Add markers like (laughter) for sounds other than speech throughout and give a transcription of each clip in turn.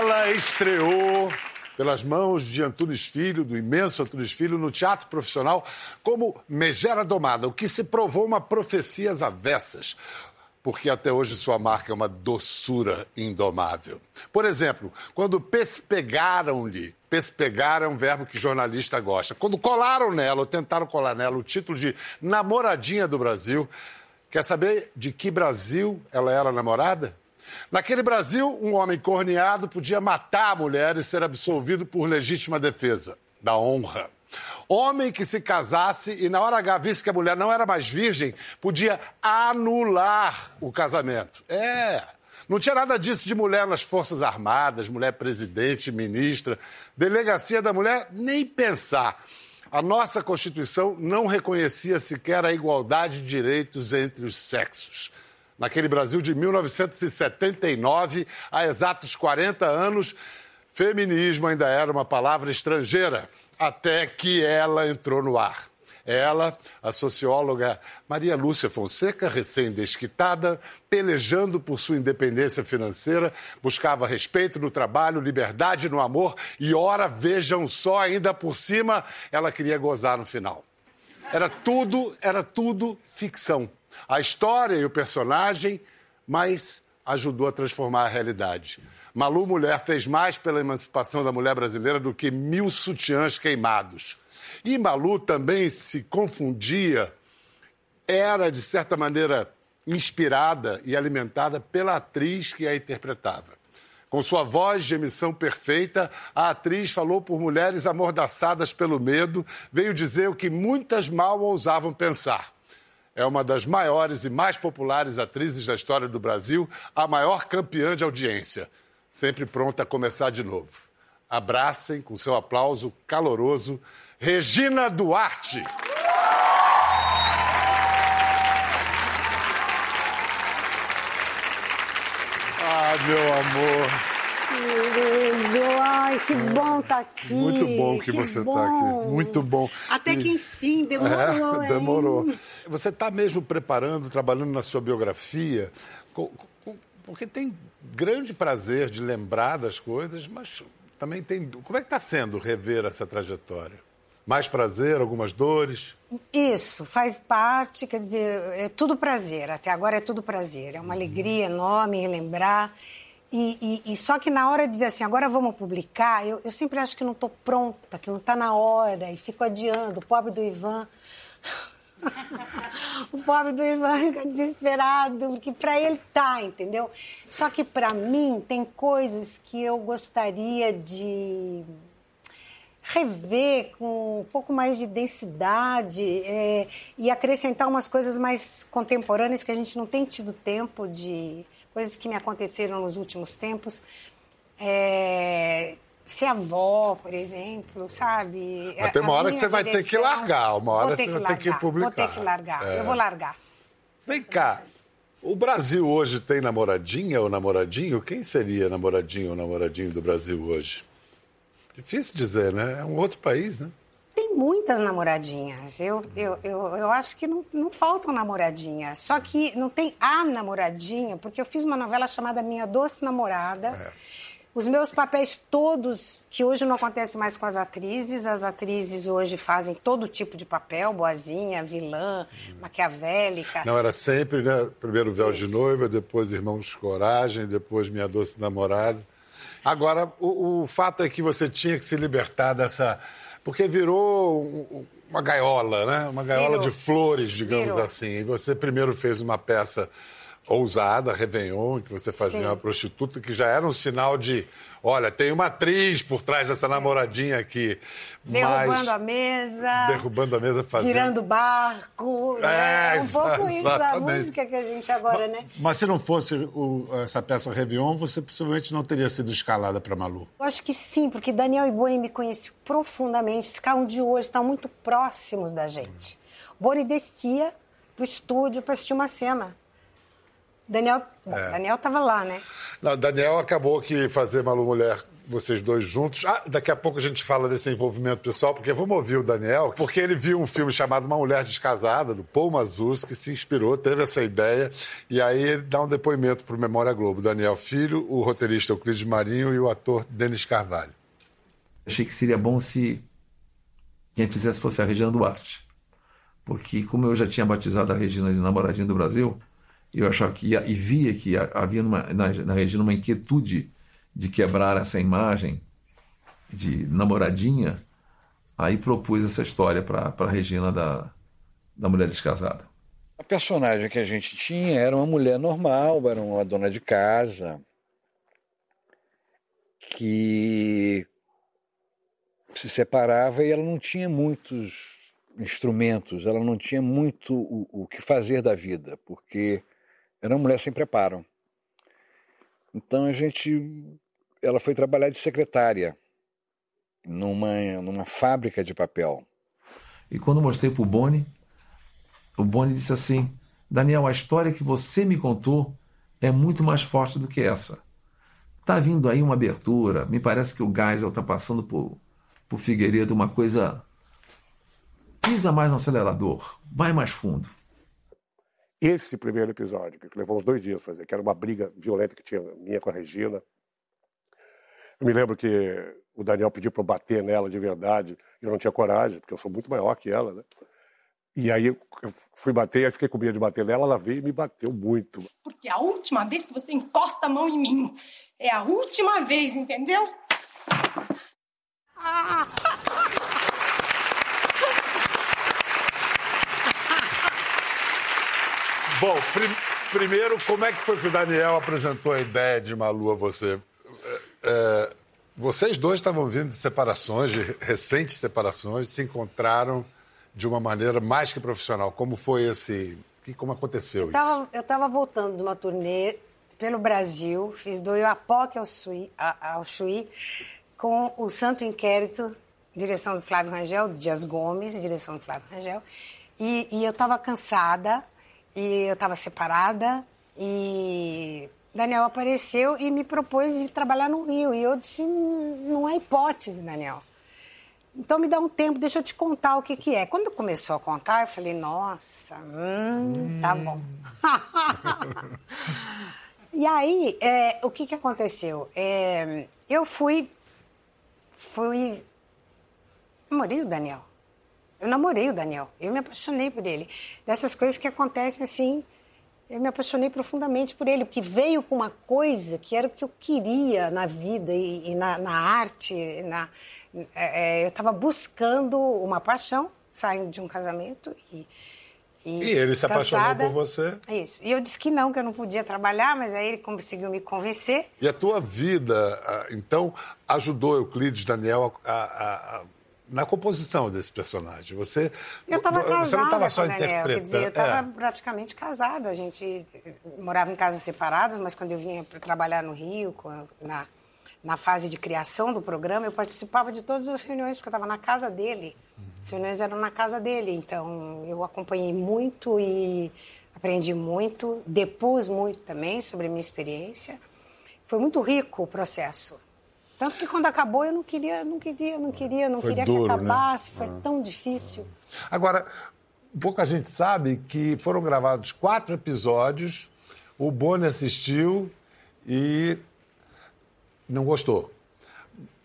Ela estreou pelas mãos de Antunes Filho, do imenso Antunes Filho, no teatro profissional como Megera Domada, o que se provou uma profecia às avessas porque até hoje sua marca é uma doçura indomável. Por exemplo, quando pespegaram-lhe, pespegar é um verbo que jornalista gosta, quando colaram nela, ou tentaram colar nela, o título de namoradinha do Brasil, quer saber de que Brasil ela era namorada? Naquele Brasil, um homem corneado podia matar a mulher e ser absolvido por legítima defesa da honra. Homem que se casasse e na hora H visse que a mulher não era mais virgem, podia anular o casamento. É. Não tinha nada disso de mulher nas Forças Armadas, mulher presidente, ministra, delegacia da mulher, nem pensar. A nossa Constituição não reconhecia sequer a igualdade de direitos entre os sexos naquele Brasil de 1979, há exatos 40 anos, feminismo ainda era uma palavra estrangeira, até que ela entrou no ar. Ela, a socióloga Maria Lúcia Fonseca, recém-desquitada, pelejando por sua independência financeira, buscava respeito no trabalho, liberdade no amor e, ora, vejam só, ainda por cima, ela queria gozar no final. Era tudo, era tudo ficção a história e o personagem, mas ajudou a transformar a realidade. Malu Mulher fez mais pela emancipação da mulher brasileira do que mil sutiãs queimados. E Malu também se confundia, era, de certa maneira, inspirada e alimentada pela atriz que a interpretava. Com sua voz de emissão perfeita, a atriz falou por mulheres amordaçadas pelo medo, veio dizer o que muitas mal ousavam pensar é uma das maiores e mais populares atrizes da história do Brasil, a maior campeã de audiência, sempre pronta a começar de novo. Abracem com seu aplauso caloroso Regina Duarte. Ah, meu amor. Querido, ai, que bom estar tá aqui. Muito bom que, que você está aqui. Muito bom. Até que enfim, demorou. É, demorou. Hein? Você está mesmo preparando, trabalhando na sua biografia, porque tem grande prazer de lembrar das coisas, mas também tem. Como é que está sendo rever essa trajetória? Mais prazer, algumas dores? Isso, faz parte, quer dizer, é tudo prazer. Até agora é tudo prazer. É uma uhum. alegria enorme relembrar. E, e, e, só que na hora de dizer assim, agora vamos publicar, eu, eu sempre acho que não estou pronta, que não está na hora, e fico adiando. O pobre do Ivan. (laughs) o pobre do Ivan fica desesperado, que para ele tá, entendeu? Só que para mim tem coisas que eu gostaria de rever com um pouco mais de densidade é, e acrescentar umas coisas mais contemporâneas que a gente não tem tido tempo de coisas que me aconteceram nos últimos tempos. É, ser avó, por exemplo, sabe? Mas tem uma hora que você vai ter que largar, uma hora você vai ter que publicar. Vou ter que largar, é. eu vou largar. Vem cá, o Brasil hoje tem namoradinha ou namoradinho? Quem seria namoradinho ou namoradinho do Brasil hoje? Difícil dizer, né? É um outro país, né? Tem muitas namoradinhas. Eu, eu, eu, eu acho que não, não faltam namoradinhas. Só que não tem a namoradinha, porque eu fiz uma novela chamada Minha Doce Namorada. É. Os meus papéis todos, que hoje não acontece mais com as atrizes, as atrizes hoje fazem todo tipo de papel, boazinha, vilã, hum. maquiavélica. Não, era sempre, né? Primeiro Véu Isso. de Noiva, depois Irmãos Coragem, depois Minha Doce Namorada. Agora, o, o fato é que você tinha que se libertar dessa porque virou uma gaiola, né? Uma gaiola virou. de flores, digamos virou. assim. E você primeiro fez uma peça ousada, Réveillon, que você fazia Sim. uma prostituta, que já era um sinal de Olha, tem uma atriz por trás dessa namoradinha aqui. Derrubando mas... a mesa. Derrubando a mesa, fazendo. Virando barco. É, é um pouco isso a música que a gente agora, mas, né? Mas se não fosse o, essa peça Réveillon, você possivelmente não teria sido escalada para Malu. Eu acho que sim, porque Daniel e Boni me conheciam profundamente. Ficaram de hoje, estão muito próximos da gente. Boni descia pro estúdio para assistir uma cena. Daniel, é. Daniel estava lá, né? Não, Daniel acabou que fazer Malu Mulher vocês dois juntos. Ah, daqui a pouco a gente fala desse envolvimento pessoal, porque vamos ouvir o Daniel, porque ele viu um filme chamado Uma Mulher Descasada, do Paul Mazuz, que se inspirou, teve essa ideia, e aí ele dá um depoimento para o Memória Globo. Daniel Filho, o roteirista Euclides Marinho e o ator Denis Carvalho. Achei que seria bom se quem fizesse fosse a Regina Duarte. Porque, como eu já tinha batizado a Regina de namoradinha do Brasil, eu achava que ia, e via que havia numa, na, na Regina uma inquietude de quebrar essa imagem de namoradinha, aí propus essa história para a Regina da, da mulher descasada. A personagem que a gente tinha era uma mulher normal, era uma dona de casa, que se separava e ela não tinha muitos instrumentos, ela não tinha muito o, o que fazer da vida, porque era uma mulher sem preparo. Então a gente, ela foi trabalhar de secretária numa numa fábrica de papel. E quando mostrei para o Boni, o Boni disse assim: Daniel, a história que você me contou é muito mais forte do que essa. Tá vindo aí uma abertura. Me parece que o Geisel está passando por, por Figueiredo uma coisa. Pisa mais no acelerador, vai mais fundo esse primeiro episódio, que levou uns dois dias fazer, que era uma briga violenta que tinha minha com a Regina. Eu me lembro que o Daniel pediu para eu bater nela de verdade, eu não tinha coragem, porque eu sou muito maior que ela, né? E aí eu fui bater, aí fiquei com medo de bater nela, ela veio e me bateu muito. Porque a última vez que você encosta a mão em mim. É a última vez, entendeu? Ah! Bom, prim primeiro, como é que foi que o Daniel apresentou a ideia de Malu a você? É, é, vocês dois estavam vindo de separações, de recentes separações, se encontraram de uma maneira mais que profissional. Como foi esse. Como aconteceu eu tava, isso? Eu estava voltando de uma turnê pelo Brasil, fiz do Iapoque ao, Sui, ao Chuí, com o Santo Inquérito, direção do Flávio Rangel, Dias Gomes, direção do Flávio Rangel. E, e eu estava cansada, e eu estava separada e Daniel apareceu e me propôs de trabalhar no Rio. E eu disse, não é hipótese, Daniel. Então me dá um tempo, deixa eu te contar o que, que é. Quando começou a contar, eu falei, nossa, hum, tá bom. (laughs) e aí, é, o que, que aconteceu? É, eu fui, fui, namorei o Daniel. Eu namorei o Daniel, eu me apaixonei por ele. Dessas coisas que acontecem assim, eu me apaixonei profundamente por ele, porque veio com uma coisa que era o que eu queria na vida e, e na, na, arte. Na, é, é eu estava buscando uma paixão, saindo de um casamento e. E, e ele se apaixonou por você. Isso. E eu disse que não, que eu não podia trabalhar, mas aí ele conseguiu me convencer. E a tua vida, então, ajudou Euclides Daniel a, a, a na composição desse personagem. Você, eu estava casada você não estava só interpretando. Quer dizer, eu estava é. praticamente casada. A gente morava em casas separadas, mas quando eu vinha para trabalhar no Rio, na, na fase de criação do programa, eu participava de todas as reuniões, porque eu estava na casa dele. As reuniões eram na casa dele, então eu acompanhei muito e aprendi muito, depus muito também sobre a minha experiência. Foi muito rico o processo. Tanto que quando acabou eu não queria, não queria, não queria, não foi queria duro, que né? acabasse. Né? Foi ah. tão difícil. Agora, pouca gente sabe que foram gravados quatro episódios. O Boni assistiu e não gostou.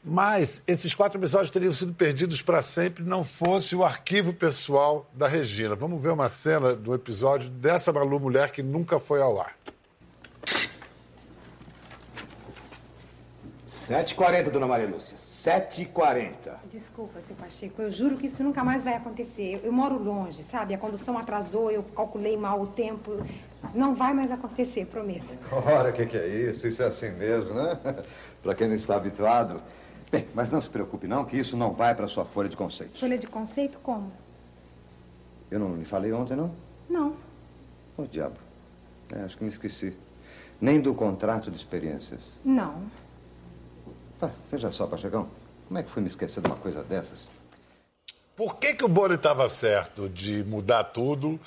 Mas esses quatro episódios teriam sido perdidos para sempre não fosse o arquivo pessoal da Regina. Vamos ver uma cena do episódio dessa Malu Mulher que nunca foi ao ar. 7h40, dona Maria Lúcia. 7h40. Desculpa, seu Pacheco, eu juro que isso nunca mais vai acontecer. Eu, eu moro longe, sabe? A condução atrasou, eu calculei mal o tempo. Não vai mais acontecer, prometo. Ora, o que, que é isso? Isso é assim mesmo, né? (laughs) para quem não está habituado. Bem, mas não se preocupe não, que isso não vai para sua folha de conceito. Folha de conceito como? Eu não lhe falei ontem, não? Não. Ô, oh, diabo. É, acho que me esqueci. Nem do contrato de experiências? Não. Ah, veja só, Pachegão, como é que fui me esquecer de uma coisa dessas? Por que, que o Boni estava certo de mudar tudo?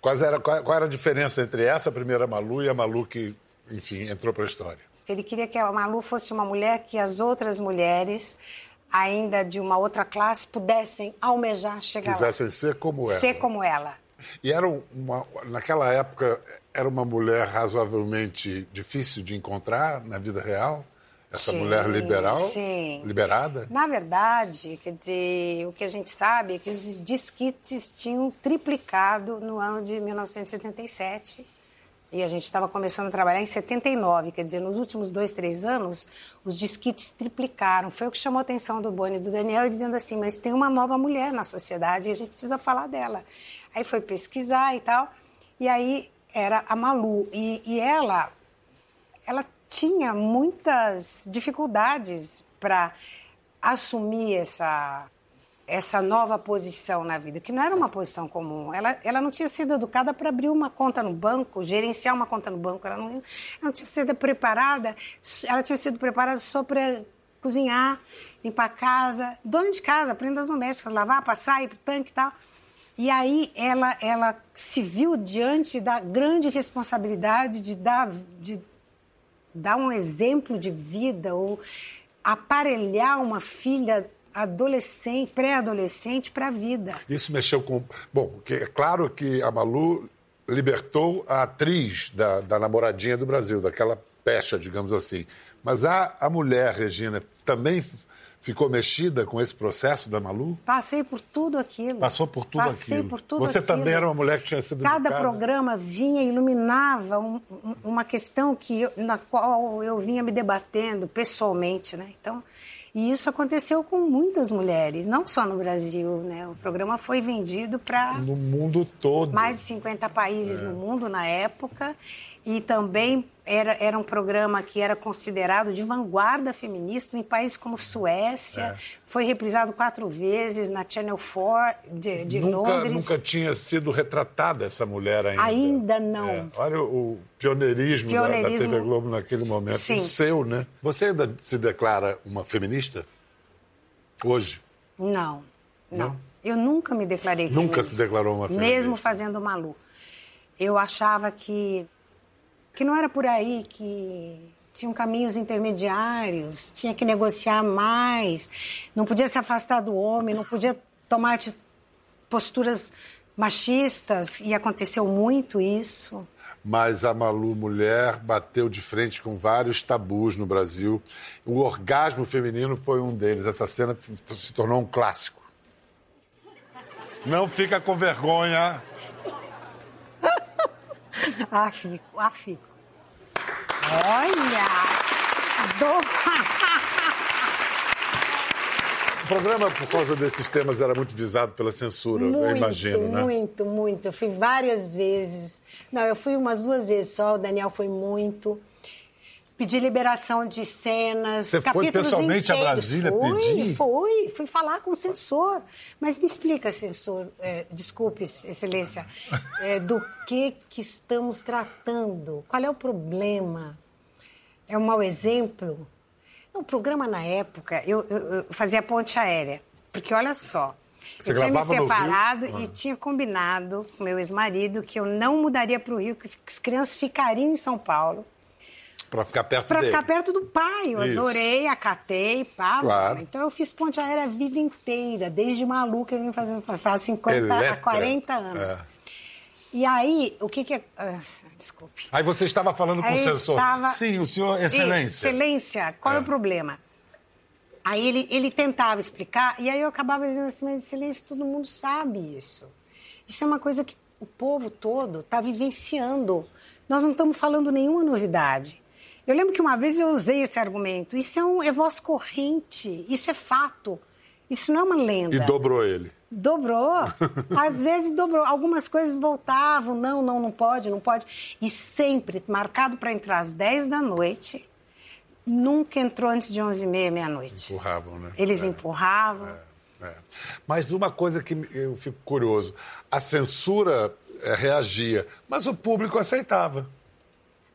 Qual era, qual, qual era a diferença entre essa primeira Malu e a Malu que, enfim, entrou para a história? Ele queria que a Malu fosse uma mulher que as outras mulheres, ainda de uma outra classe, pudessem almejar chegar Quisessem ser como lá. ela. Ser como ela. E era uma, naquela época, era uma mulher razoavelmente difícil de encontrar na vida real? Essa Sim, mulher liberal? sim. Liberada? Na verdade, quer dizer, o que a gente sabe é que os disquites tinham triplicado no ano de 1977. E a gente estava começando a trabalhar em 79, quer dizer, nos últimos dois, três anos, os disquites triplicaram. Foi o que chamou a atenção do Boni e do Daniel, dizendo assim: mas tem uma nova mulher na sociedade e a gente precisa falar dela. Aí foi pesquisar e tal, e aí era a Malu. E, e ela, ela tinha muitas dificuldades para assumir essa, essa nova posição na vida, que não era uma posição comum. Ela, ela não tinha sido educada para abrir uma conta no banco, gerenciar uma conta no banco. Ela não, ela não tinha sido preparada, ela tinha sido preparada só para cozinhar, limpar a casa, dona de casa, prendas domésticas, lavar, passar, ir para o tanque e tal. E aí ela, ela se viu diante da grande responsabilidade de dar, de dar um exemplo de vida ou aparelhar uma filha adolescente, pré-adolescente para a vida. Isso mexeu com. Bom, é claro que a Malu libertou a atriz da, da namoradinha do Brasil, daquela pecha, digamos assim. Mas a, a mulher, Regina, também ficou mexida com esse processo da Malu? Passei por tudo aquilo. Passou por tudo Passei aquilo. por tudo Você aquilo. também era uma mulher que tinha sido Cada educada? programa vinha iluminava um- um- uma questão que eu- na qual eu vinha me debatendo pessoalmente, né? Então, e isso aconteceu com muitas mulheres, não só no Brasil, né? O programa foi vendido para No mundo todo. mais de 50 países no mundo na época e também era, era um programa que era considerado de vanguarda feminista em países como Suécia, foi reprisado quatro vezes na Channel 4 de, de nunca, Londres. nunca tinha sido retratada essa mulher ainda. Ainda não. É, olha o, o pioneirismo, da- Da, Pioneirismo. TV Globo naquele momento. Sim. O seu, né? Você ainda se declara uma feminista? Hoje? Não, não. Não? Eu nunca me declarei Nunca feminista. se declarou uma feminista. Mesmo fazendo Malu. Eu achava que, que não era por aí, que tinham caminhos intermediários, tinha que negociar mais, não podia se afastar do homem, não podia tomar posturas machistas, e aconteceu muito isso. Mas a Malu Mulher bateu de frente com vários tabus no Brasil. O orgasmo feminino foi um deles. Essa cena se tornou um clássico. Não fica com vergonha. (laughs) Ah, fico, ah, fico. Olha! Do... O programa, por causa desses temas, era muito visado pela censura, Muito, eu imagino, né? muito, muito. Eu fui várias vezes. Não, eu fui umas duas vezes só, o Daniel foi muito. Pedi liberação de cenas, Você foi pessoalmente a inteiros. Brasília fui, pedir? Fui, fui falar com o censor. Mas me explica, censor, é, desculpe, excelência, é, do que, que estamos tratando? Qual é o problema? É um mau exemplo? O programa, na época, eu, eu- eu fazia ponte aérea. Porque, olha só, Você eu tinha me separado Ah. e tinha combinado com meu ex-marido que eu não mudaria para o Rio, que as crianças ficariam em São Paulo. Para ficar perto Para dele. ficar perto do pai. Eu Isso. adorei, acatei, pá. Claro. Então eu fiz ponte aérea a vida inteira, desde maluca eu vim fazendo faz 50 a Eletra. 40 anos. É. E aí, o que que é. ah, desculpe. Aí você estava falando com Aí o eu censor. estava- Sim, o senhor, excelência. Excelência, qual é. É. o problema? Aí ele, ele tentava explicar, e aí eu acabava dizendo assim, mas excelência, todo mundo sabe isso. Isso é uma coisa que o povo todo está vivenciando. Nós não estamos falando nenhuma novidade. Eu lembro que uma vez eu usei esse argumento. Isso é, um, é voz corrente, isso é fato. Isso não é uma lenda. E dobrou ele. Dobrou. (laughs) Às vezes dobrou. Algumas coisas voltavam. Não, não, não pode, não pode. E sempre marcado para entrar às 10 da noite. Nunca entrou antes de 11 e meia, meia-noite. Empurravam, né? Eles É. empurravam. É. Mas uma coisa que eu fico curioso: a censura eh, reagia, mas o público aceitava.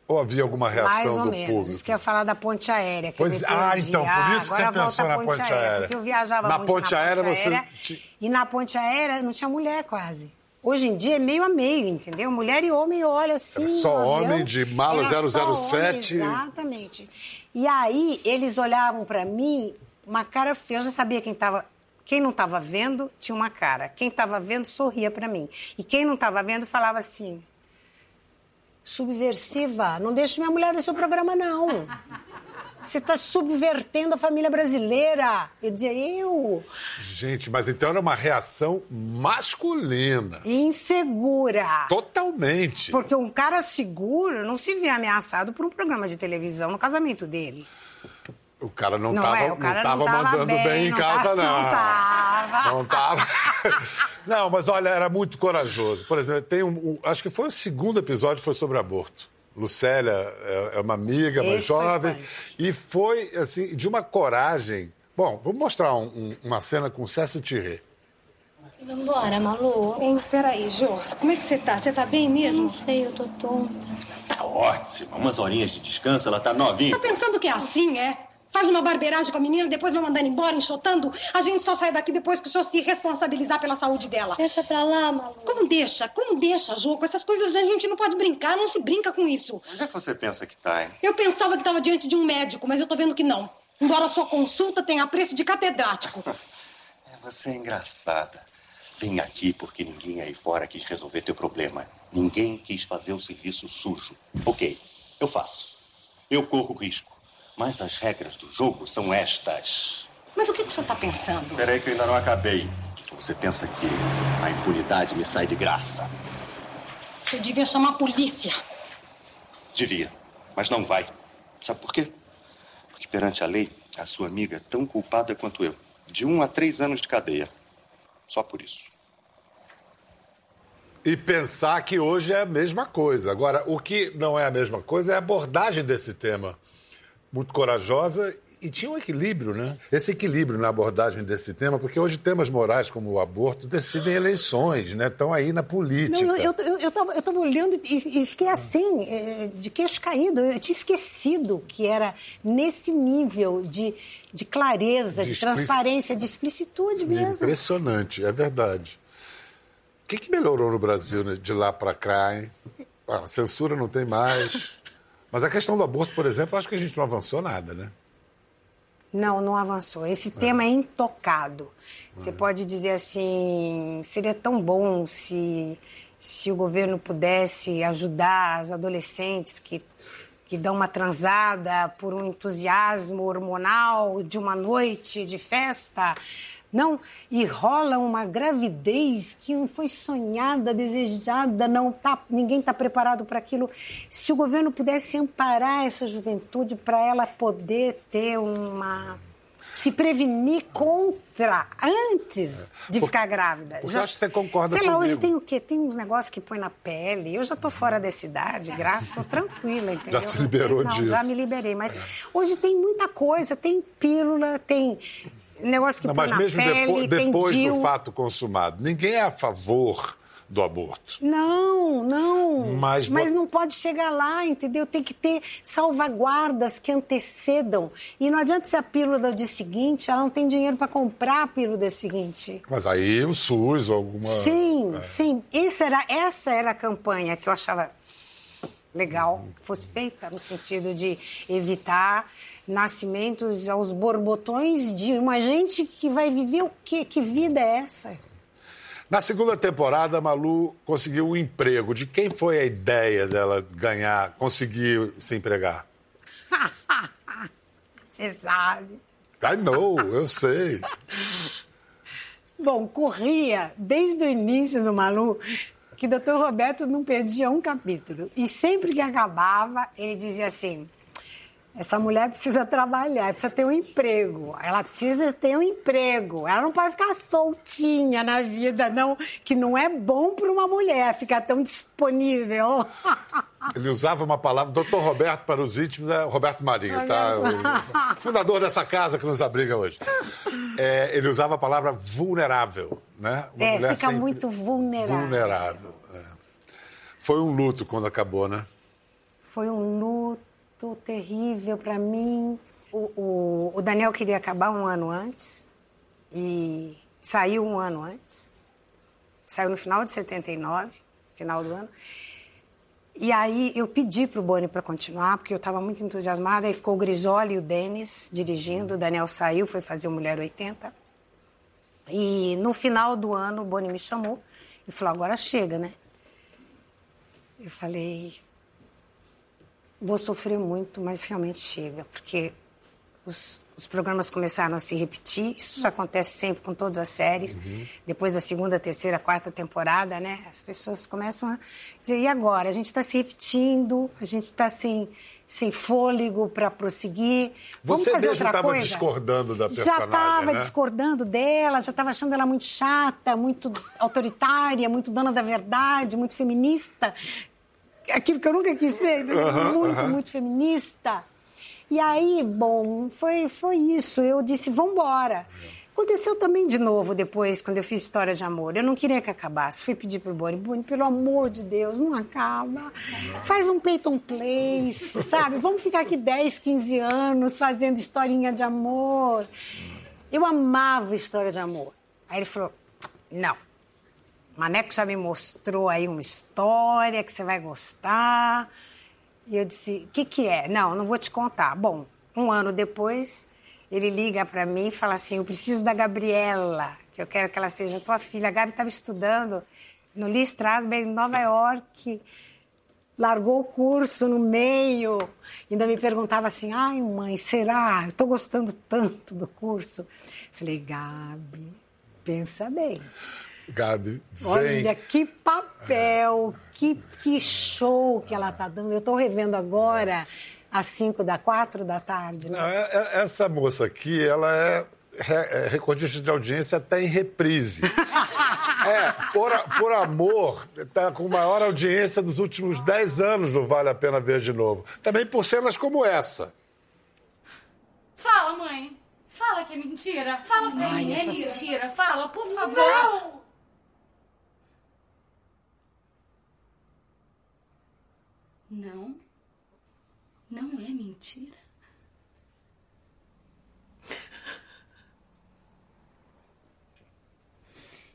Ou havia alguma reação Mais ou do menos. público? Isso que eu ia falar da ponte aérea. Que Pois- ah, então, por isso que você pensou na ponte aérea. Porque eu viajava Na muito ponte na aérea ponte você aérea, ti- E na ponte aérea não tinha mulher quase. Hoje em dia é meio a meio, entendeu? Mulher e homem olha assim. Era só homem avião. de mala Era só 007. homem, exatamente. E aí eles olhavam pra mim, uma cara feia. Eu já sabia quem tava. Quem não estava vendo tinha uma cara. Quem estava vendo sorria pra mim. E quem não estava vendo falava assim: subversiva, não deixe minha mulher nesse programa, não. Você está subvertendo a família brasileira. Eu dizia, eu, Gente, mas então era uma reação masculina. insegura. Totalmente. Porque um cara seguro não se vê ameaçado por um programa de televisão no casamento dele. O cara não, Não tava, é, o cara tava não tava mandando bem, bem, em não casa, não. não tava. Não tava. (laughs) Não, mas olha, era muito corajoso. Por exemplo, tem um, um- acho que foi o segundo episódio, foi sobre aborto. Lucélia é, é uma amiga mais Esse foi jovem. punk. e foi, assim, de uma coragem. Bom, vou mostrar um- um- uma cena com Cécio Tirré. Vambora, Malu. Hein, peraí, Jô, como é que você tá? Você tá bem mesmo? Não sei, eu tô tonta. Tá ótima. Umas horinhas de descanso, ela tá novinha. Tá pensando que é assim, é? Faz uma barbeiragem com a menina, depois vai mandando embora, enxotando. A gente só sai daqui depois que o senhor se responsabilizar pela saúde dela. Deixa pra lá, Malu. Como deixa? Como deixa, Jô? Com essas coisas a gente não pode brincar, não se brinca com isso. Onde é que você pensa que tá, hein? Eu pensava que estava diante de um médico, mas eu tô vendo que não. Embora a sua consulta tenha preço de catedrático. (laughs) É, você é engraçada. Vem aqui porque ninguém aí fora quis resolver teu problema. Ninguém quis fazer o serviço sujo. Ok, eu faço. Eu corro risco. Mas as regras do jogo são estas. Mas o que, que o senhor tá pensando? Peraí que eu ainda não acabei. Você pensa que a impunidade me sai de graça? Você devia chamar a polícia. Devia, mas não vai. Sabe por quê? Porque perante a lei, a sua amiga é tão culpada quanto eu. De um a três anos de cadeia. Só por isso. E pensar que hoje é a mesma coisa. Agora, o que não é a mesma coisa é a abordagem desse tema. Muito corajosa e tinha um equilíbrio, né? Esse equilíbrio na abordagem desse tema, porque hoje temas morais como o aborto decidem eleições, né? Estão aí na política. Não, eu, eu, eu, eu tava olhando e, e fiquei assim, eh, de queixo caído. Eu tinha esquecido que era nesse nível de, de clareza, De de, explici- transparência, de explicitude mesmo. Impressionante, é verdade. O que, que melhorou no Brasil né, de lá para cá, hein? Ah, A censura não tem mais. Mas a questão do aborto, por exemplo, acho que a gente não avançou nada, né? Não, não avançou. Esse tema é intocado. Você pode dizer assim, seria tão bom se, se o governo pudesse ajudar as adolescentes que, que dão uma transada por um entusiasmo hormonal de uma noite de festa. Não, e rola uma gravidez que não foi sonhada, desejada, não tá, ninguém está preparado para aquilo. Se o governo pudesse amparar essa juventude para ela poder ter uma se prevenir contra antes de ficar grávida. porque eu acho que você concorda Sei lá, hoje comigo. tem o quê? Tem uns negócios que põe na pele. Eu já tô fora da cidade, graças, tô tranquila, entendeu? se liberou Não, disso. Já me liberei, mas hoje tem muita coisa, tem pílula, tem negócio que Não, mas mesmo pele, depois, depois do fato consumado, ninguém é a favor do aborto. Não, não. Mas Mas, não pode chegar lá, entendeu? Tem que ter salvaguardas que antecedam. E não adianta ser a pílula do dia seguinte, ela não tem dinheiro para comprar a pílula do dia seguinte. Mas aí o SUS ou alguma. Sim, É. sim. Essa era, essa era a campanha que eu achava legal que fosse feita, no sentido de evitar nascimentos aos borbotões de uma gente que vai viver o quê? Que vida é essa? Na segunda temporada, a Malu conseguiu um emprego. De quem foi a ideia dela ganhar, conseguir se empregar? (laughs) Você sabe. I know, eu sei. Bom, corria desde o início do Malu que o doutor Roberto não perdia um capítulo. E sempre que acabava, ele dizia assim: essa mulher precisa trabalhar, precisa ter um emprego. Ela precisa ter um emprego. Ela não pode ficar soltinha na vida, não, que não é bom para uma mulher ficar tão disponível. (laughs) Ele usava uma palavra, doutor Roberto para os íntimos, é Roberto Marinho, tá? O fundador dessa casa que nos abriga hoje. É, ele usava a palavra vulnerável, né? Uma É, mulher fica muito vulnerável. Vulnerável. é. Foi um luto quando acabou, né? Foi um luto terrível para mim. O, o, o Daniel queria acabar um ano antes e saiu um ano antes. Saiu no final de 79, final do ano. E aí eu pedi para o Boni para continuar, porque eu estava muito entusiasmada. Aí ficou o Grisoli e o Denis dirigindo. O Daniel saiu, foi fazer o Mulher 80. E no final do ano o Boni me chamou e falou: agora chega, né? Eu falei: vou sofrer muito, mas realmente chega, porque os, os programas começaram a se repetir. Isso já acontece sempre com todas as séries. Uhum. Depois da segunda, terceira, quarta temporada, né? As pessoas começam a dizer: e agora? A gente está se repetindo, a gente está sem, sem fôlego para prosseguir. Vamos Você fazer outra estava coisa? discordando da Já personagem, estava né? discordando dela, já estava achando ela muito chata, muito autoritária, muito dona da verdade, muito feminista. Aquilo que eu nunca quis ser? Aham, muito, aham. muito feminista. E aí, bom, foi, foi isso. Eu disse, vamos embora. Aconteceu também de novo depois, quando eu fiz História de Amor. Eu não queria que acabasse. Fui pedir pro Boni, Boni, pelo amor de Deus, não acaba. Faz um Peyton Place, (laughs) sabe? Vamos ficar aqui 10, 15 anos fazendo historinha de amor. Eu amava História de Amor. Aí ele falou, não. Maneco já me mostrou aí uma história que você vai gostar. E eu disse, o que, que é? Não, não vou te contar. Bom, um ano depois, ele liga para mim e fala assim, eu preciso da Gabriela, que eu quero que ela seja tua filha. A Gabi estava estudando no Lee Strasberg, em Nova York. Largou o curso no meio. Ainda me perguntava assim, ai mãe, será? Eu estou gostando tanto do curso. Falei, Gabi, pensa bem. Gabi, vem. Olha que papel, que, que show que ela tá dando. Eu tô revendo agora às 5 da 4 da tarde. né? Não, é- é- essa moça aqui, ela é, é recordista de audiência até em reprise. (laughs) É, por, por amor, tá com maior audiência dos últimos 10 anos no Vale a Pena Ver de Novo. Também por cenas como essa. Fala, mãe. Fala que é mentira. Fala pra Ai, mim, é mentira. Fala, por favor. Não! Não. Não é mentira.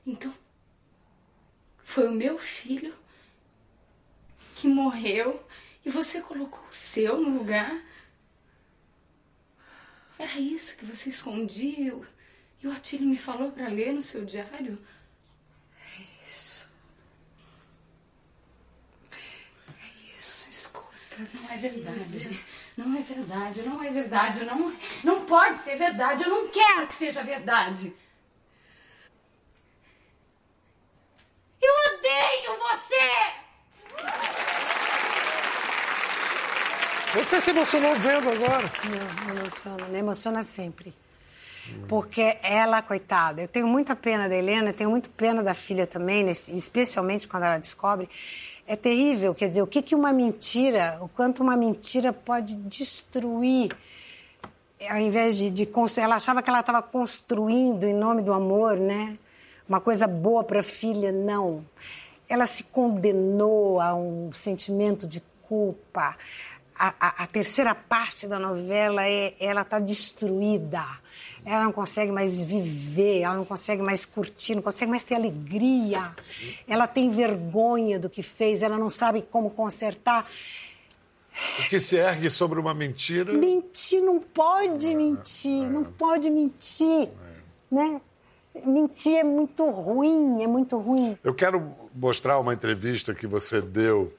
Então, foi o meu filho que morreu e você colocou o seu no lugar? Era isso que você escondia e o Atílio me falou para ler no seu diário? Isso, escuta. Não é verdade. Não é verdade, não é verdade, não, não pode ser verdade. Eu não quero que seja verdade. Eu odeio você! Você se emocionou vendo agora. Não, me emociona, me emociona sempre. Porque ela, coitada, eu tenho muita pena da Helena, tenho muito pena da filha também, especialmente quando ela descobre. É terrível, quer dizer, o que, que uma mentira, o quanto uma mentira pode destruir. Ao invés de, de ela achava que ela estava construindo em nome do amor, né? Uma coisa boa para a filha, não. Ela se condenou a um sentimento de culpa. A, a- a terceira parte da novela é ela está destruída. Ela não consegue mais viver, ela não consegue mais curtir, não consegue mais ter alegria. Ela tem vergonha do que fez, ela não sabe como consertar. O que se ergue sobre uma mentira. Mentir não pode mentir, não pode mentir, né? Mentir é muito ruim, é muito ruim. Eu quero mostrar uma entrevista que você deu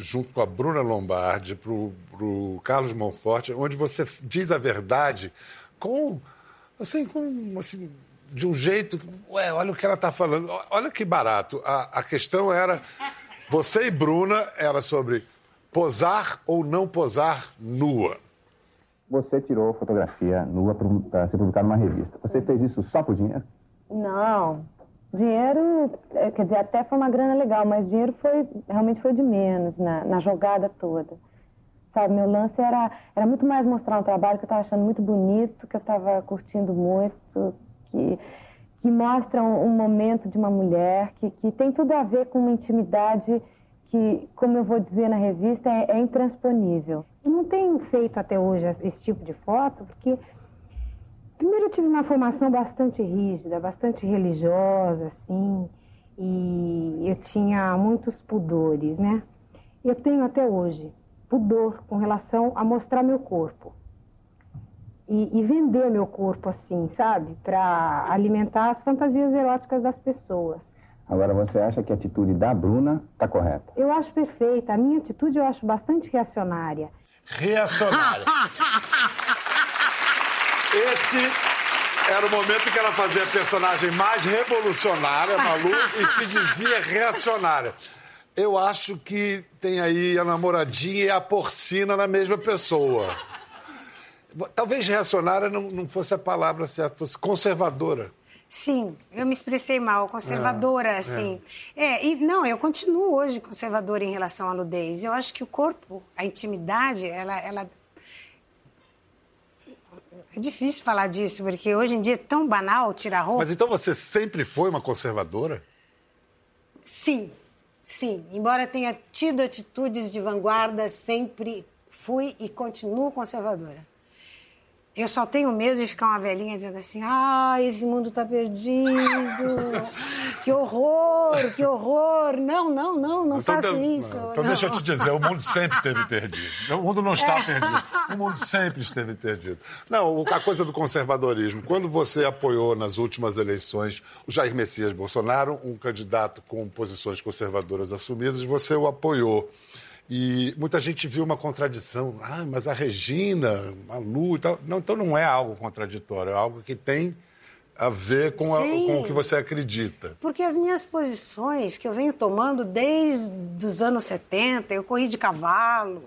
junto com a Bruna Lombardi para o Carlos Monforte, onde você diz a verdade com, assim, com, assim, de um jeito, ué, olha o que ela está falando, olha que barato. A, a questão era, você e Bruna era sobre posar ou não posar nua. Você tirou fotografia nua para ser publicada numa revista. Você fez isso só por dinheiro? Não. Dinheiro, é, quer dizer, até foi uma grana legal, mas dinheiro foi realmente foi de menos na, na jogada toda. Sabe, meu lance era, era muito mais mostrar um trabalho que eu estava achando muito bonito, que eu estava curtindo muito, que, que mostra um, um momento de uma mulher, que, que tem tudo a ver com uma intimidade que, como eu vou dizer na revista, é, é intransponível. Não tenho feito até hoje esse tipo de foto, porque Primeiro eu tive uma formação bastante rígida, bastante religiosa, assim, e, eu tinha muitos pudores, né? Eu tenho até hoje pudor com relação a mostrar meu corpo. E, e vender meu corpo assim, sabe? Para alimentar as fantasias eróticas das pessoas. Agora, você acha que a atitude da Bruna está correta? Eu acho perfeita. A minha atitude eu acho bastante reacionária. Reacionária. (laughs) Esse era o momento em que ela fazia a personagem mais revolucionária, Malu, e se dizia reacionária. Eu acho que tem aí a namoradinha e a porcina na mesma pessoa. Talvez reacionária não, não fosse a palavra certa, fosse conservadora. Sim, eu me expressei mal, conservadora, É, assim. É. e não, eu continuo hoje conservadora em relação à nudez. Eu acho que o corpo, a intimidade, ela, ela. É difícil falar disso, porque hoje em dia é tão banal tirar roupa. Mas então você sempre foi uma conservadora? Sim, sim. Embora tenha tido atitudes de vanguarda, sempre fui e continuo conservadora. Eu só tenho medo de ficar uma velhinha dizendo assim: ah, esse mundo tá perdido, (laughs) que horror, que horror. Não, não, não, não faço de- isso. Então não. deixa eu te dizer, o (laughs) mundo sempre esteve perdido. O mundo não está perdido. O mundo sempre esteve perdido. Não, a coisa do conservadorismo. Quando você apoiou nas últimas eleições o Jair Messias Bolsonaro, um candidato com posições conservadoras assumidas, você o apoiou. E muita gente viu uma contradição. Ah, mas a Regina, a Lu e tal. Não, então não é algo contraditório, é algo que tem a ver com, a- com o que você acredita. Porque as minhas posições que eu venho tomando desde os anos 70, eu corri de cavalo,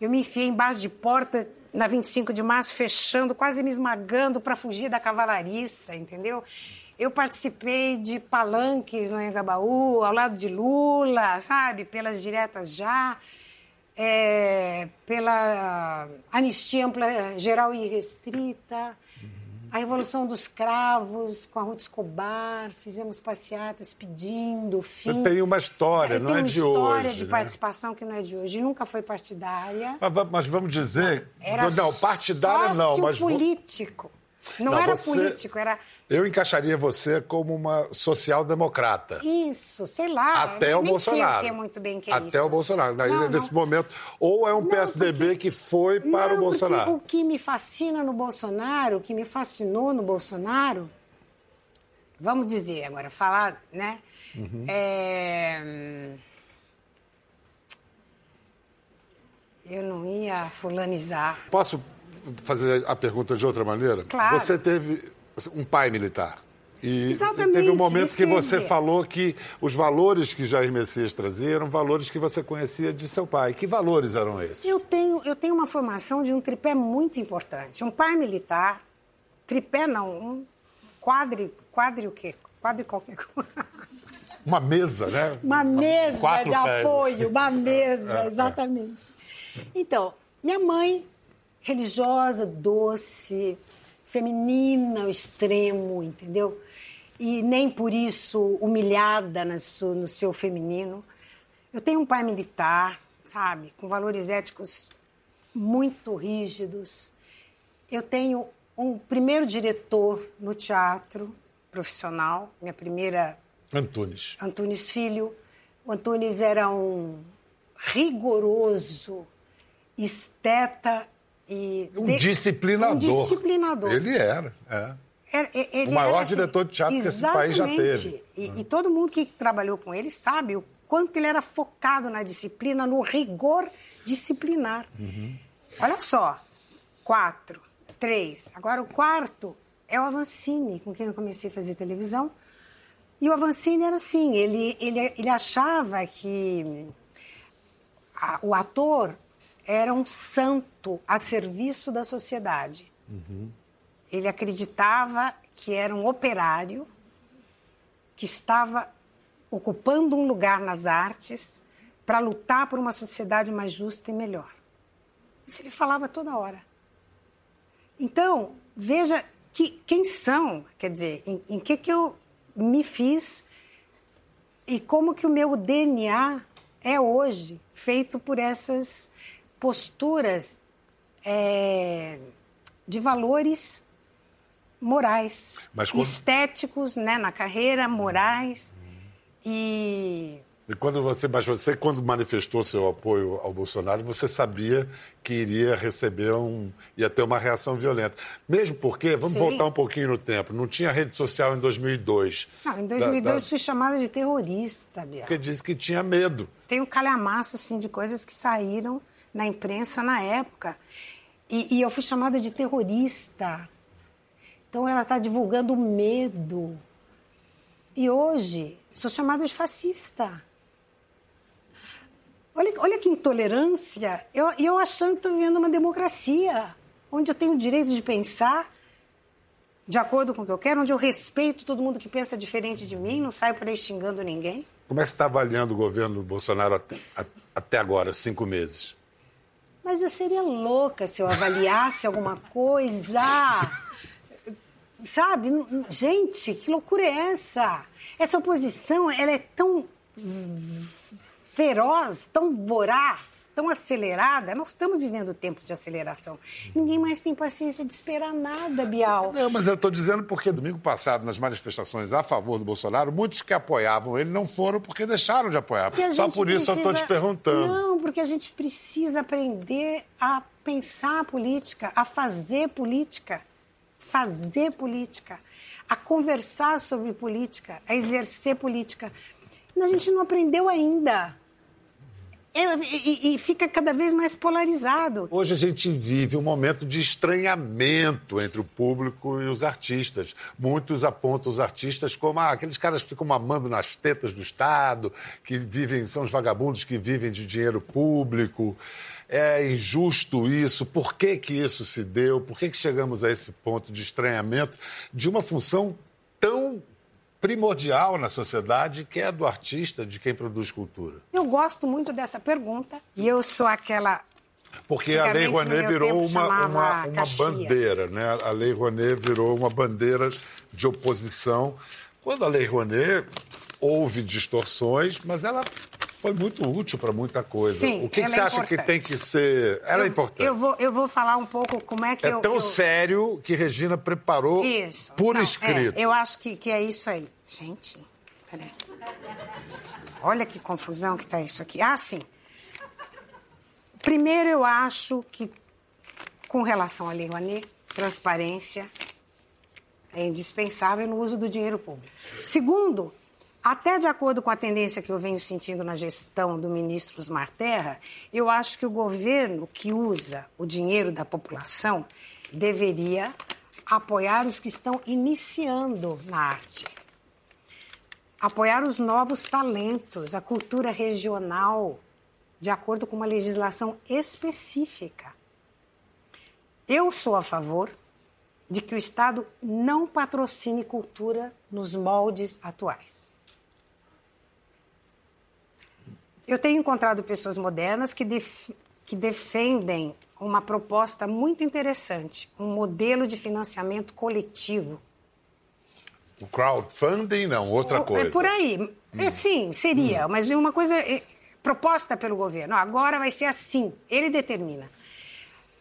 eu me enfiei embaixo de porta na 25 de março, fechando, quase me esmagando para fugir da cavalariça, entendeu? Eu participei de palanques no Engabaú, ao lado de Lula, sabe? Pelas diretas já, é, pela anistia ampla, geral e restrita. A Revolução dos Cravos, com a Ruth Escobar, fizemos passeatas pedindo fim. Você tem uma história, Eu não é uma de história hoje. de né? participação que não é de hoje. Nunca foi partidária. Mas, va- mas vamos dizer. Era não, partidária não, mas. político. Não, Não, era você- político, era Eu encaixaria você como uma social-democrata. isso, sei lá. Até o Bolsonaro. sei é muito bem que é Até isso. o Bolsonaro. Não, nesse não. momento. Ou é um PSDB que foi para Não, o Bolsonaro. porque o que me fascina no Bolsonaro, o que me fascinou no Bolsonaro, vamos dizer agora, falar, né? Uhum. É, Eu não ia fulanizar. Posso fazer a pergunta de outra maneira? Claro. Você teve um pai militar. E Exatamente, teve um momento que você dizer. falou que os valores que Jair Messias trazia eram valores que você conhecia de seu pai. Que valores eram esses? Eu tenho, eu tenho uma formação de um tripé muito importante. Um pai militar, tripé não, um quadri, quadri o quê? Quadri qualquer (laughs) coisa. Uma mesa, né? Uma mesa Quatro de pés, apoio, uma mesa, É, é. exatamente. Então, minha mãe, religiosa, doce, feminina ao extremo, entendeu? E nem por isso humilhada no seu, no seu feminino. Eu tenho um pai militar, sabe, com valores éticos muito rígidos. Eu tenho um primeiro diretor no teatro profissional, minha primeira Antunes. Antunes Filho. O Antunes era um rigoroso esteta e... Um de- disciplinador. Um disciplinador. Ele era, é. Era- e- ele O maior era, assim, diretor de teatro que esse país já teve. E, e todo mundo que trabalhou com ele sabe o quanto ele era focado na disciplina, no rigor disciplinar. Olha só, quatro, três. Agora o quarto é o Avancini, com quem eu comecei a fazer televisão. E o Avancini era assim, ele, ele, ele achava que a- o ator era um santo a serviço da sociedade. Ele acreditava que era um operário que estava ocupando um lugar nas artes para lutar por uma sociedade mais justa e melhor. Isso ele falava toda hora. Então, veja que, quem são, quer dizer, em, em que, que eu me fiz e como que o meu DNA é hoje feito por essas posturas é, de valores morais, quando- estéticos né, na carreira, morais. E E quando você, mas você, quando manifestou seu apoio ao Bolsonaro, você sabia que iria receber um. ia ter uma reação violenta. Mesmo porque, vamos Sim. voltar um pouquinho no tempo, não tinha rede social em 2002. Não, em 2002 Da- da- fui chamada de terrorista, Biel. Porque disse que tinha medo. Tem um calhamaço, assim, de coisas que saíram na imprensa na época. E, e eu fui chamada de terrorista. Então ela está divulgando medo. E hoje sou chamada de fascista. Olha, olha que intolerância. Eu, eu achando que estou vivendo uma democracia, onde eu tenho o direito de pensar de acordo com o que eu quero, onde eu respeito todo mundo que pensa diferente de mim, não saio por aí xingando ninguém. Como é que você está avaliando o governo Bolsonaro até, até agora, cinco meses? Mas eu seria louca se eu avaliasse alguma coisa. Sabe? Gente, que loucura é essa? Essa oposição, ela é tão feroz, tão voraz, tão acelerada. Nós estamos vivendo tempo de aceleração. Ninguém mais tem paciência de esperar nada, Bial. Não, mas eu estou dizendo porque domingo passado, nas manifestações a favor do Bolsonaro, muitos que apoiavam ele não foram porque deixaram de apoiar. Só por isso eu estou te precisa- perguntando. Não, porque a gente precisa aprender a pensar a política, a fazer política. Fazer política. A conversar sobre política, a exercer política. A gente não aprendeu ainda. E- e fica cada vez mais polarizado. Hoje a gente vive um momento de estranhamento entre o público e os artistas. Muitos apontam os artistas como ah, aqueles caras que ficam mamando nas tetas do Estado, que vivem, são os vagabundos que vivem de dinheiro público. É injusto isso. Por que, que isso se deu? Por que, que chegamos a esse ponto de estranhamento de uma função tão primordial na sociedade, que é do artista, de quem produz cultura? Eu gosto muito dessa pergunta e eu sou aquela. Porque a Lei Rouanet virou uma, uma, uma bandeira, né? A Lei Rouanet virou uma bandeira de oposição. Quando a Lei Rouanet houve distorções, mas ela foi muito útil para muita coisa. Sim, o que, que você é acha que tem que ser? Ela é importante. Eu vou, eu vou falar um pouco como é que é eu. tão eu... sério que Regina preparou Isso. por Não, escrito. é, eu acho que, que é isso aí. Gente, peraí. Olha que confusão que tá isso aqui. Ah, sim. Primeiro, eu acho que, com relação à Lei Rouanet, transparência é indispensável no uso do dinheiro público. Segundo, até de acordo com a tendência que eu venho sentindo na gestão do ministro Osmar Terra, eu acho que o governo que usa o dinheiro da população deveria apoiar os que estão iniciando na arte. Apoiar os novos talentos, a cultura regional, de acordo com uma legislação específica. Eu sou a favor de que o Estado não patrocine cultura nos moldes atuais. Eu tenho encontrado pessoas modernas que, def- que defendem uma proposta muito interessante, um modelo de financiamento coletivo. O crowdfunding, não, outra O- coisa. É por aí. É, sim, seria, mas é uma coisa é, proposta pelo governo. Agora vai ser assim, ele determina.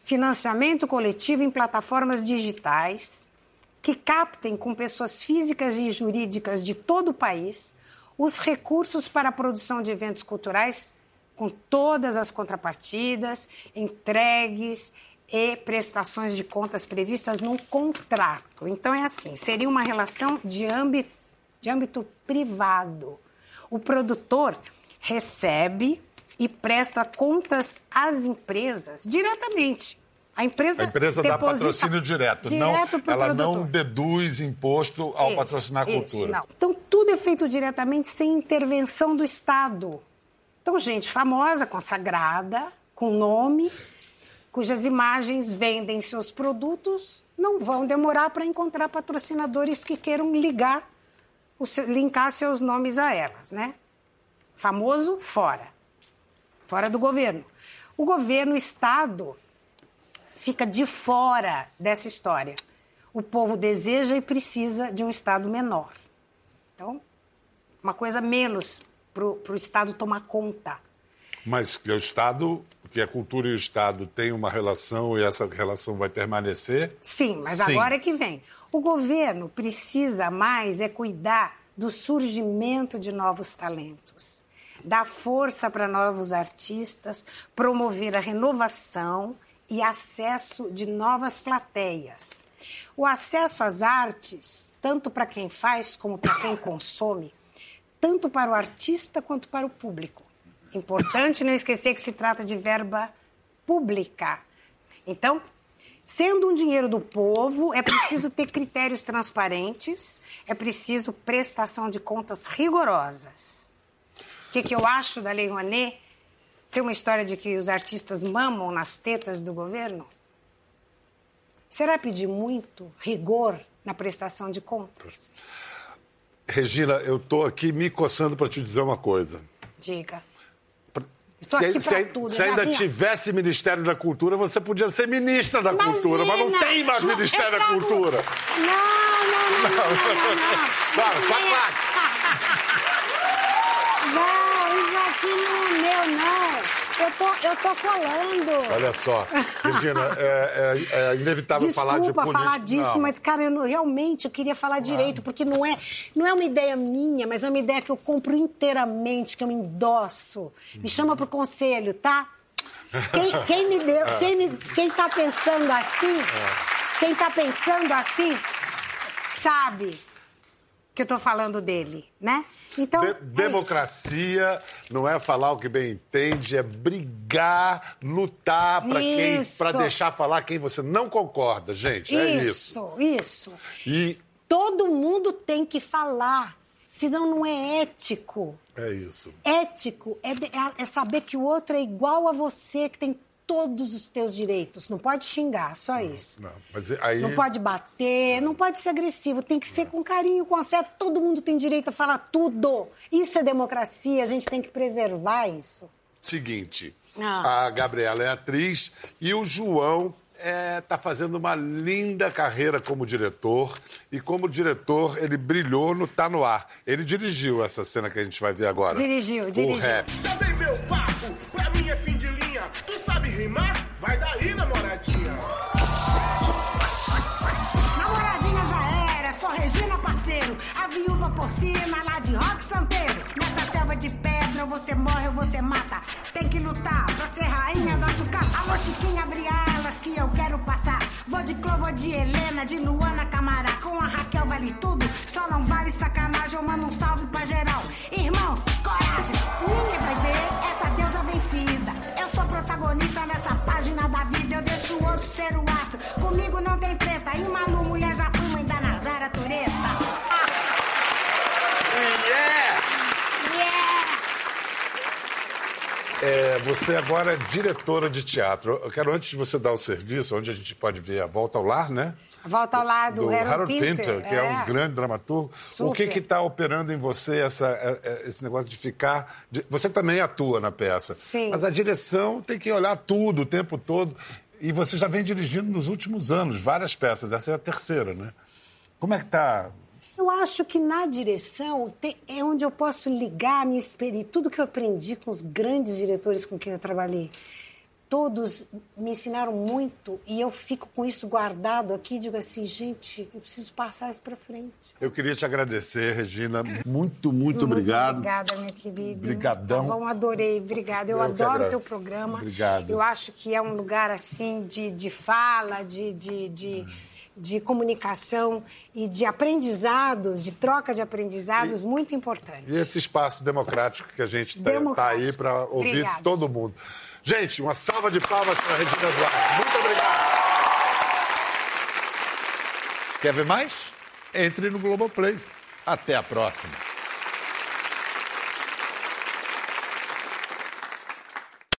Financiamento coletivo em plataformas digitais que captem com pessoas físicas e jurídicas de todo o país os recursos para a produção de eventos culturais com todas as contrapartidas, entregues e prestações de contas previstas num contrato. Então é assim, seria uma relação de âmbito, de âmbito privado. O produtor recebe e presta contas às empresas diretamente. A empresa, A empresa dá patrocínio direto, não, direto pro ela não produtor. deduz imposto ao Isso, patrocinar a isso, cultura. não. Então, tudo é feito diretamente sem intervenção do Estado. Então, gente famosa, consagrada, com nome, cujas imagens vendem seus produtos, não vão demorar para encontrar patrocinadores que queiram ligar, seu- linkar seus nomes a elas, né? Famoso, fora. Fora do governo. O governo, o Estado, fica de fora dessa história. O povo deseja e precisa de um Estado menor. Então, uma coisa menos para o Estado tomar conta. Mas que o Estado, que a cultura e o Estado têm uma relação e essa relação vai permanecer? Sim, mas Sim. agora é que vem. O governo precisa mais é cuidar do surgimento de novos talentos. dar força para novos artistas, promover a renovação e acesso de novas plateias. O acesso às artes, tanto para quem faz como para quem consome, tanto para o artista quanto para o público. Importante não esquecer que se trata de verba pública. Então, sendo um dinheiro do povo, é preciso ter critérios transparentes, é preciso prestação de contas rigorosas. O que, que eu acho da Lei Rouanet? Tem uma história de que os artistas mamam nas tetas do governo? Será pedir muito rigor na prestação de contas? Regina, eu estou aqui me coçando para te dizer uma coisa. Diga. Se, se, se, tudo, se ainda vinha... tivesse Ministério da Cultura, você podia ser ministra da Imagina. Cultura, mas não tem mais Ministério da Cultura. Não, não, não. não, não. Não, isso aqui não é meu, não. Eu tô, eu tô colando. Olha só, Regina, é, é, é inevitável Desculpa falar de política. falar disso, não. mas, cara, eu não, realmente eu queria falar direito, porque não é, não é uma ideia minha, mas é uma ideia que eu compro inteiramente, que eu endosso. Me chama pro conselho, tá? Quem, quem me deu, quem, me, quem tá pensando assim, quem tá pensando assim, sabe que eu tô falando dele, né? Então, De é democracia não é falar o que bem entende, é brigar, lutar para quem, para deixar falar quem você não concorda, gente. É isso. Isso, isso. E todo mundo tem que falar, senão não é ético. É isso. Ético é, é saber que o outro é igual a você, que tem todos os teus direitos. Não pode xingar, só não, isso. Não, mas aí... não pode bater, não pode ser agressivo. Tem que ser com carinho, com afeto. Todo mundo tem direito a falar tudo. Isso é democracia, a gente tem que preservar isso. Seguinte, ah. a Gabriela é atriz e o João está é, tá fazendo uma linda carreira como diretor. E como diretor, ele brilhou no Tá No Ar. Ele dirigiu essa cena que a gente vai ver agora. Dirigiu, dirigiu. O rap. Já meu papo, sabe rimar? Vai daí, namoradinha. Namoradinha já era, só Regina parceiro. A viúva porcina lá de rock santeiro. Nessa selva de pedra, ou você morre ou você mata. Tem que lutar pra ser rainha da sucata. Alô, Chiquinha, abre alas que eu quero passar. Vou de Clovo, de Helena, de Luana Camará. Com a Raquel vale tudo, só não vale sacanagem. Eu mando um salve pra geral. Irmãos, coragem, ninguém vai ver essa deusa vencida. Protagonista nessa página da vida. Eu deixo o outro ser o astro. Comigo não tem treta. E Malu, mulher já fui mãe da Najara Tureta. Yeah! É, você agora é diretora de teatro. Eu quero, antes de você dar o serviço, onde a gente pode ver a Volta ao Lar, né? Volta ao Lar do, Harold, Harold Pinter, Pinter, que é. é um grande dramaturgo. Super. O que está operando em você essa, esse negócio de ficar... De... Você também atua na peça. Sim. Mas a direção tem que olhar tudo o tempo todo. E você já vem dirigindo nos últimos anos várias peças. Essa é a terceira, né? Como é que está... Eu acho que na direção é onde eu posso ligar a minha experiência, tudo que eu aprendi com os grandes diretores com quem eu trabalhei. Todos me ensinaram muito e eu fico com isso guardado aqui e digo assim, gente, eu preciso passar isso para frente. Eu queria te agradecer, Regina. Muito, muito, muito obrigado. Obrigada, meu querido. Obrigadão. Tá bom, adorei. Obrigada. Eu, Eu adoro o teu programa. Obrigado. Eu acho que é um lugar assim de, de fala, de, de, de, de comunicação e de aprendizados, de troca de aprendizados muito importante. E esse espaço democrático que a gente está Democrático. aí para ouvir Obrigada. todo mundo. Gente, uma salva de palmas para a Regina Duarte. Muito obrigado. Quer ver mais? Entre no Globoplay. Até a próxima.